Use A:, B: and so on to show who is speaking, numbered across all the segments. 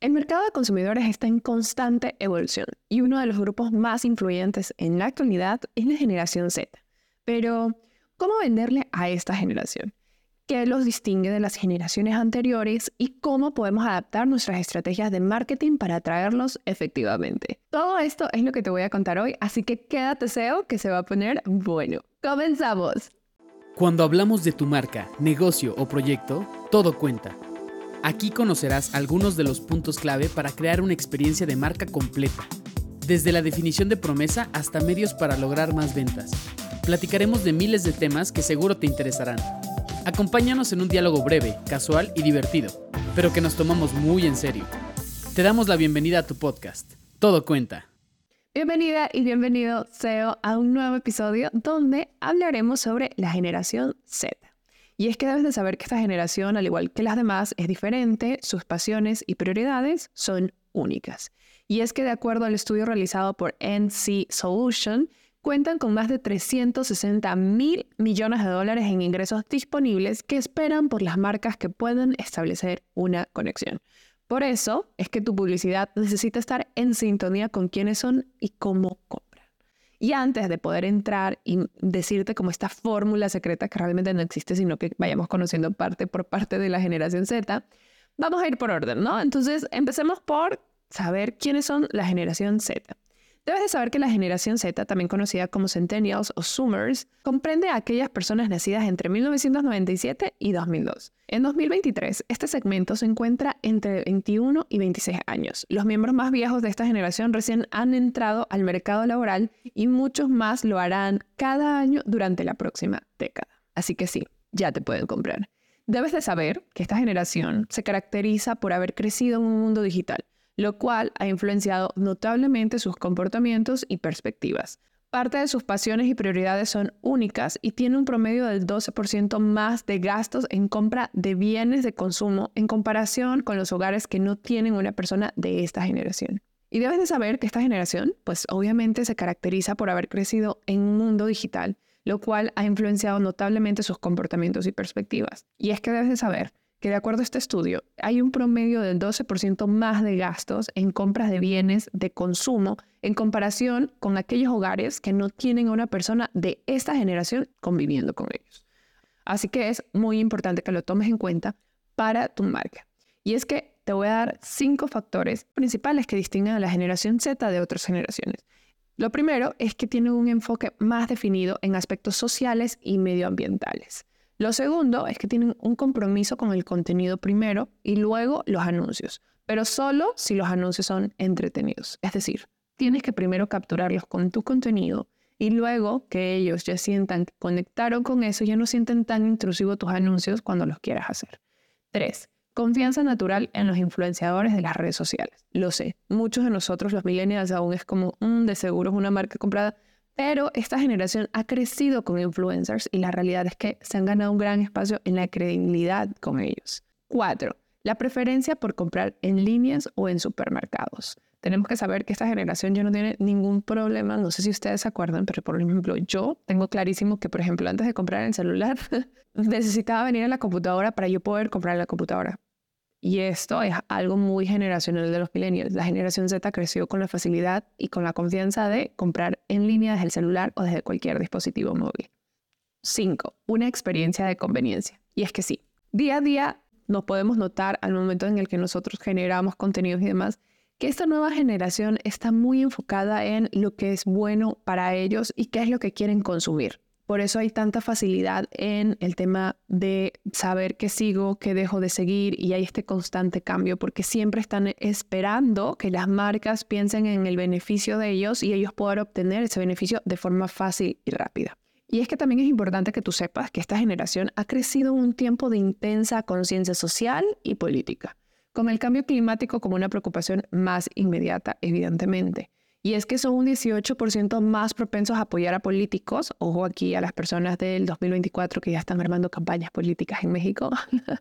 A: El mercado de consumidores está en constante evolución y uno de los grupos más influyentes en la actualidad es la generación Z. Pero, ¿cómo venderle a esta generación? ¿Qué los distingue de las generaciones anteriores y cómo podemos adaptar nuestras estrategias de marketing para atraerlos efectivamente? Todo esto es lo que te voy a contar hoy, así que quédate SEO que se va a poner bueno. ¡Comenzamos!
B: Cuando hablamos de tu marca, negocio o proyecto, todo cuenta. Aquí conocerás algunos de los puntos clave para crear una experiencia de marca completa, desde la definición de promesa hasta medios para lograr más ventas. Platicaremos de miles de temas que seguro te interesarán. Acompáñanos en un diálogo breve, casual y divertido, pero que nos tomamos muy en serio. Te damos la bienvenida a tu podcast. Todo cuenta.
A: Bienvenida y bienvenido, SEO, a un nuevo episodio donde hablaremos sobre la generación Z. Y es que debes de saber que esta generación, al igual que las demás, es diferente, sus pasiones y prioridades son únicas. Y es que de acuerdo al estudio realizado por NC Solution, cuentan con más de 360 mil millones de dólares en ingresos disponibles que esperan por las marcas que pueden establecer una conexión. Por eso es que tu publicidad necesita estar en sintonía con quiénes son y cómo y antes de poder entrar y decirte como esta fórmula secreta que realmente no existe, sino que vayamos conociendo parte por parte de la generación Z, vamos a ir por orden, ¿no? Entonces, empecemos por saber quiénes son la generación Z. Debes de saber que la generación Z, también conocida como Centennials o Zoomers, comprende a aquellas personas nacidas entre 1997 y 2002. En 2023, este segmento se encuentra entre 21 y 26 años. Los miembros más viejos de esta generación recién han entrado al mercado laboral y muchos más lo harán cada año durante la próxima década. Así que sí, ya te pueden comprar. Debes de saber que esta generación se caracteriza por haber crecido en un mundo digital lo cual ha influenciado notablemente sus comportamientos y perspectivas. Parte de sus pasiones y prioridades son únicas y tiene un promedio del 12% más de gastos en compra de bienes de consumo en comparación con los hogares que no tienen una persona de esta generación. Y debes de saber que esta generación, pues obviamente se caracteriza por haber crecido en un mundo digital, lo cual ha influenciado notablemente sus comportamientos y perspectivas. Y es que debes de saber que de acuerdo a este estudio, hay un promedio del 12% más de gastos en compras de bienes de consumo en comparación con aquellos hogares que no tienen a una persona de esta generación conviviendo con ellos. Así que es muy importante que lo tomes en cuenta para tu marca. Y es que te voy a dar cinco factores principales que distinguen a la generación Z de otras generaciones. Lo primero es que tienen un enfoque más definido en aspectos sociales y medioambientales. Lo segundo es que tienen un compromiso con el contenido primero y luego los anuncios, pero solo si los anuncios son entretenidos. Es decir, tienes que primero capturarlos con tu contenido y luego que ellos ya sientan que conectaron con eso, ya no sienten tan intrusivos tus anuncios cuando los quieras hacer. Tres, Confianza natural en los influenciadores de las redes sociales. Lo sé, muchos de nosotros los millennials aún es como, un mm, de seguro es una marca comprada pero esta generación ha crecido con influencers y la realidad es que se han ganado un gran espacio en la credibilidad con ellos. Cuatro, la preferencia por comprar en líneas o en supermercados. Tenemos que saber que esta generación ya no tiene ningún problema. No sé si ustedes se acuerdan, pero por ejemplo, yo tengo clarísimo que, por ejemplo, antes de comprar el celular, necesitaba venir a la computadora para yo poder comprar la computadora. Y esto es algo muy generacional de los millennials. La generación Z creció con la facilidad y con la confianza de comprar en línea desde el celular o desde cualquier dispositivo móvil. 5. Una experiencia de conveniencia. Y es que sí, día a día nos podemos notar al momento en el que nosotros generamos contenidos y demás, que esta nueva generación está muy enfocada en lo que es bueno para ellos y qué es lo que quieren consumir. Por eso hay tanta facilidad en el tema de saber qué sigo, qué dejo de seguir y hay este constante cambio porque siempre están esperando que las marcas piensen en el beneficio de ellos y ellos puedan obtener ese beneficio de forma fácil y rápida. Y es que también es importante que tú sepas que esta generación ha crecido en un tiempo de intensa conciencia social y política, con el cambio climático como una preocupación más inmediata, evidentemente. Y es que son un 18% más propensos a apoyar a políticos, ojo aquí a las personas del 2024 que ya están armando campañas políticas en México.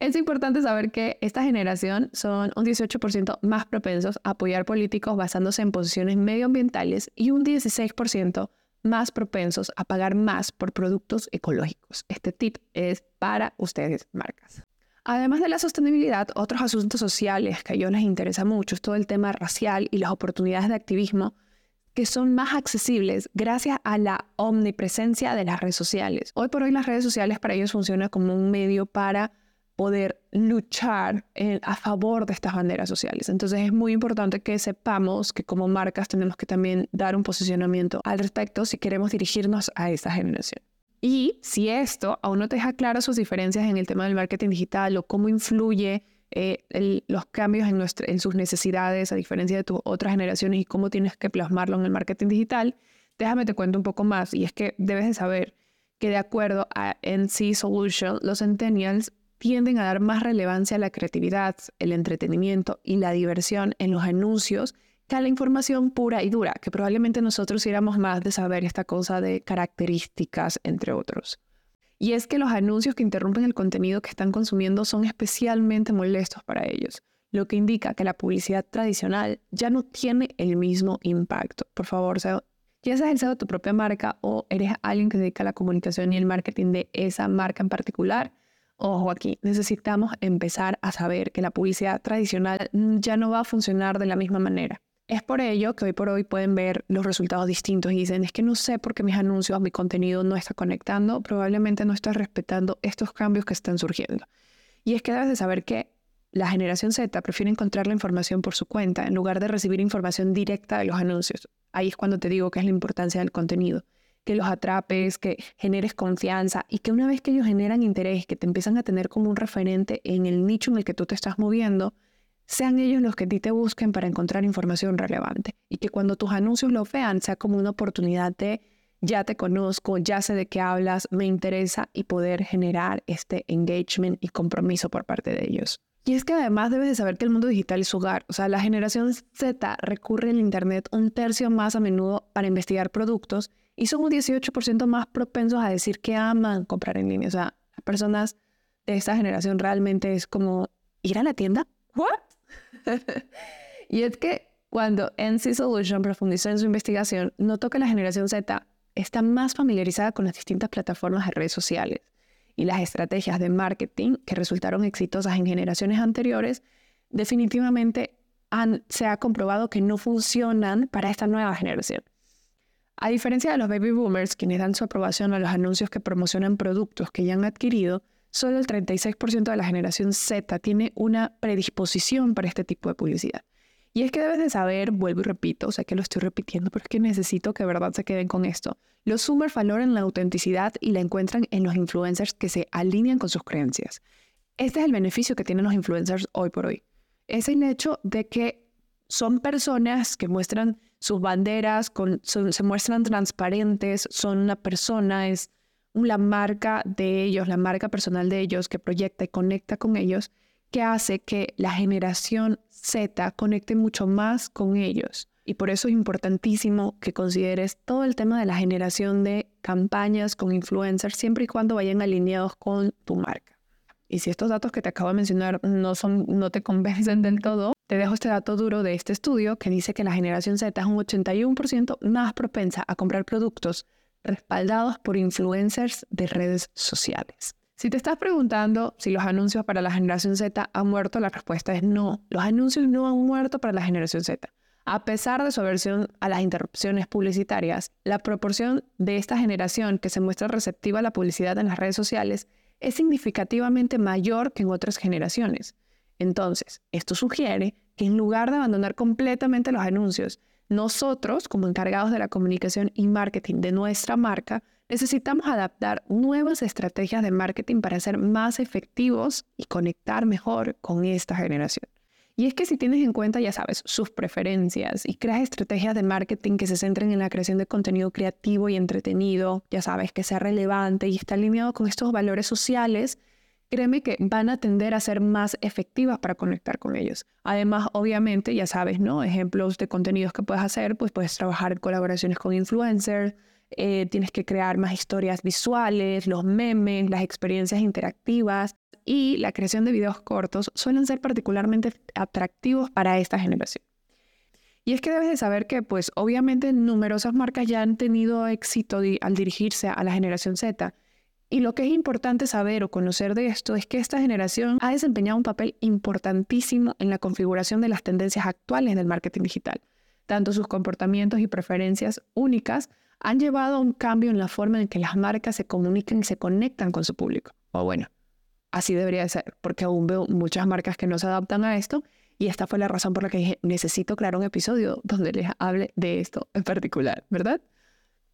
A: es importante saber que esta generación son un 18% más propensos a apoyar políticos basándose en posiciones medioambientales y un 16% más propensos a pagar más por productos ecológicos. Este tip es para ustedes, marcas. Además de la sostenibilidad, otros asuntos sociales que a ellos les interesa mucho es todo el tema racial y las oportunidades de activismo que son más accesibles gracias a la omnipresencia de las redes sociales. Hoy por hoy las redes sociales para ellos funcionan como un medio para poder luchar a favor de estas banderas sociales. Entonces es muy importante que sepamos que como marcas tenemos que también dar un posicionamiento al respecto si queremos dirigirnos a esa generación. Y si esto aún no te deja claro sus diferencias en el tema del marketing digital o cómo influye eh, los cambios en, en sus necesidades a diferencia de tus otras generaciones y cómo tienes que plasmarlo en el marketing digital, déjame te cuento un poco más. Y es que debes de saber que de acuerdo a NC Solution, los centennials tienden a dar más relevancia a la creatividad, el entretenimiento y la diversión en los anuncios a la información pura y dura, que probablemente nosotros éramos más de saber esta cosa de características, entre otros. Y es que los anuncios que interrumpen el contenido que están consumiendo son especialmente molestos para ellos, lo que indica que la publicidad tradicional ya no tiene el mismo impacto. Por favor, ya seas el CEO de tu propia marca o eres alguien que se dedica a la comunicación y el marketing de esa marca en particular, Ojo aquí, necesitamos empezar a saber que la publicidad tradicional ya no va a funcionar de la misma manera. Es por ello que hoy por hoy pueden ver los resultados distintos y dicen, es que no sé por qué mis anuncios, mi contenido no está conectando, probablemente no estás respetando estos cambios que están surgiendo. Y es que debes de saber que la generación Z prefiere encontrar la información por su cuenta en lugar de recibir información directa de los anuncios. Ahí es cuando te digo que es la importancia del contenido, que los atrapes, que generes confianza y que una vez que ellos generan interés, que te empiezan a tener como un referente en el nicho en el que tú te estás moviendo, sean ellos los que a ti te busquen para encontrar información relevante y que cuando tus anuncios lo vean sea como una oportunidad de ya te conozco, ya sé de qué hablas, me interesa y poder generar este engagement y compromiso por parte de ellos. Y es que además debes de saber que el mundo digital es su hogar. O sea, la generación Z recurre al Internet un tercio más a menudo para investigar productos y son un 18% más propensos a decir que aman comprar en línea. O sea, las personas de esta generación realmente es como ir a la tienda. ¿What? y es que cuando NC Solution profundizó en su investigación, notó que la generación Z está más familiarizada con las distintas plataformas de redes sociales y las estrategias de marketing que resultaron exitosas en generaciones anteriores, definitivamente se ha comprobado que no funcionan para esta nueva generación. A diferencia de los baby boomers, quienes dan su aprobación a los anuncios que promocionan productos que ya han adquirido, solo el 36% de la generación Z tiene una predisposición para este tipo de publicidad. Y es que debes de saber, vuelvo y repito, o sea que lo estoy repitiendo, pero es que necesito que de verdad se queden con esto. Los Zoomers valoran la autenticidad y la encuentran en los influencers que se alinean con sus creencias. Este es el beneficio que tienen los influencers hoy por hoy. Es el hecho de que son personas que muestran sus banderas, se muestran transparentes, son una persona, es la marca de ellos, la marca personal de ellos que proyecta y conecta con ellos, que hace que la generación Z conecte mucho más con ellos. Y por eso es importantísimo que consideres todo el tema de la generación de campañas con influencers siempre y cuando vayan alineados con tu marca. Y si estos datos que te acabo de mencionar no, son, no te convencen del todo, te dejo este dato duro de este estudio que dice que la generación Z es un 81% más propensa a comprar productos respaldados por influencers de redes sociales. Si te estás preguntando si los anuncios para la generación Z han muerto, la respuesta es no. Los anuncios no han muerto para la generación Z. A pesar de su aversión a las interrupciones publicitarias, la proporción de esta generación que se muestra receptiva a la publicidad en las redes sociales es significativamente mayor que en otras generaciones. Entonces, esto sugiere que en lugar de abandonar completamente los anuncios, nosotros, como encargados de la comunicación y marketing de nuestra marca, necesitamos adaptar nuevas estrategias de marketing para ser más efectivos y conectar mejor con esta generación. Y es que si tienes en cuenta, ya sabes, sus preferencias y creas estrategias de marketing que se centren en la creación de contenido creativo y entretenido, ya sabes, que sea relevante y está alineado con estos valores sociales, créeme que van a tender a ser más efectivas para conectar con ellos. Además, obviamente, ya sabes, ¿no? Ejemplos de contenidos que puedes hacer, pues puedes trabajar en colaboraciones con influencers, eh, tienes que crear más historias visuales, los memes, las experiencias interactivas y la creación de videos cortos suelen ser particularmente atractivos para esta generación. Y es que debes de saber que, pues, obviamente numerosas marcas ya han tenido éxito al dirigirse a la generación Z Y lo que es importante saber o conocer de esto es que esta generación ha desempeñado un papel importantísimo en la configuración de las tendencias actuales del marketing digital. Tanto sus comportamientos y preferencias únicas han llevado a un cambio en la forma en que las marcas se comunican y se conectan con su público. O bueno, así debería de ser, porque aún veo muchas marcas que no se adaptan a esto y esta fue la razón por la que dije, necesito crear un episodio donde les hable de esto en particular, ¿verdad?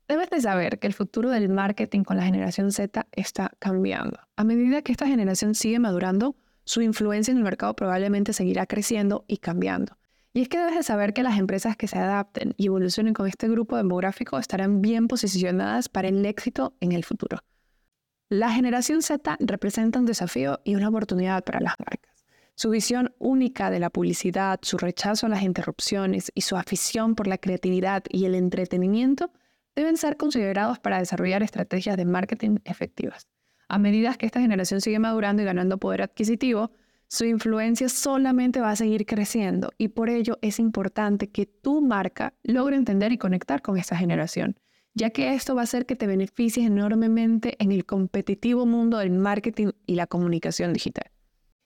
A: Debes de saber que el futuro del marketing con la generación Z está cambiando. A medida que esta generación sigue madurando, su influencia en el mercado probablemente seguirá creciendo y cambiando. Y es que debes de saber que las empresas que se adapten y evolucionen con este grupo demográfico estarán bien posicionadas para el éxito en el futuro. La generación Z representa un desafío y una oportunidad para las marcas. Su visión única de la publicidad, su rechazo a las interrupciones y su afición por la creatividad y el entretenimiento deben ser considerados para desarrollar estrategias de marketing efectivas. A medida que esta generación sigue madurando y ganando poder adquisitivo, su influencia solamente va a seguir creciendo y por ello es importante que tu marca logre entender y conectar con esta generación ya que esto va a hacer que te beneficies enormemente en el competitivo mundo del marketing y la comunicación digital.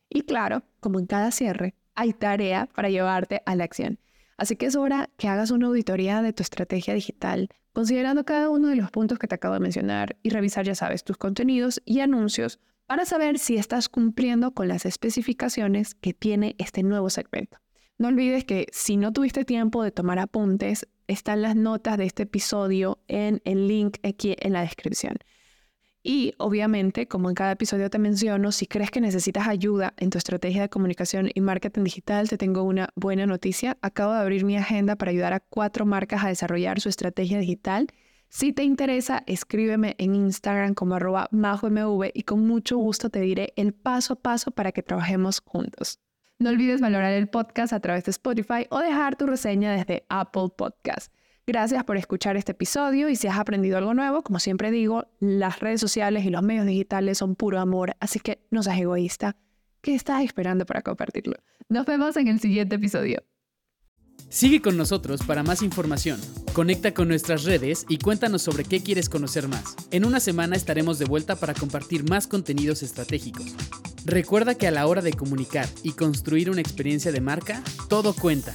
A: Y claro, como en cada cierre, hay tarea para llevarte a la acción. Así que es hora que hagas una auditoría de tu estrategia digital, considerando cada uno de los puntos que te acabo de mencionar y revisar, ya sabes, tus contenidos y anuncios para saber si estás cumpliendo con las especificaciones que tiene este nuevo segmento. No olvides que si no tuviste tiempo de tomar apuntes, están las notas de este episodio en el link aquí en la descripción. Y obviamente, como en cada episodio te menciono, si crees que necesitas ayuda en tu estrategia de comunicación y marketing digital, te tengo una buena noticia. Acabo de abrir mi agenda para ayudar a cuatro marcas a desarrollar su estrategia digital. Si te interesa, escríbeme en Instagram como arroba majomv y con mucho gusto te diré el paso a paso para que trabajemos juntos. No olvides valorar el podcast a través de Spotify o dejar tu reseña desde Apple Podcast. Gracias por escuchar este episodio y si has aprendido algo nuevo, como siempre digo, las redes sociales y los medios digitales son puro amor, así que no seas egoísta. ¿Qué estás esperando para compartirlo? Nos vemos en el siguiente episodio.
B: Sigue con nosotros para más información. Conecta con nuestras redes y cuéntanos sobre qué quieres conocer más. En una semana estaremos de vuelta para compartir más contenidos estratégicos. Recuerda que a la hora de comunicar y construir una experiencia de marca, todo cuenta.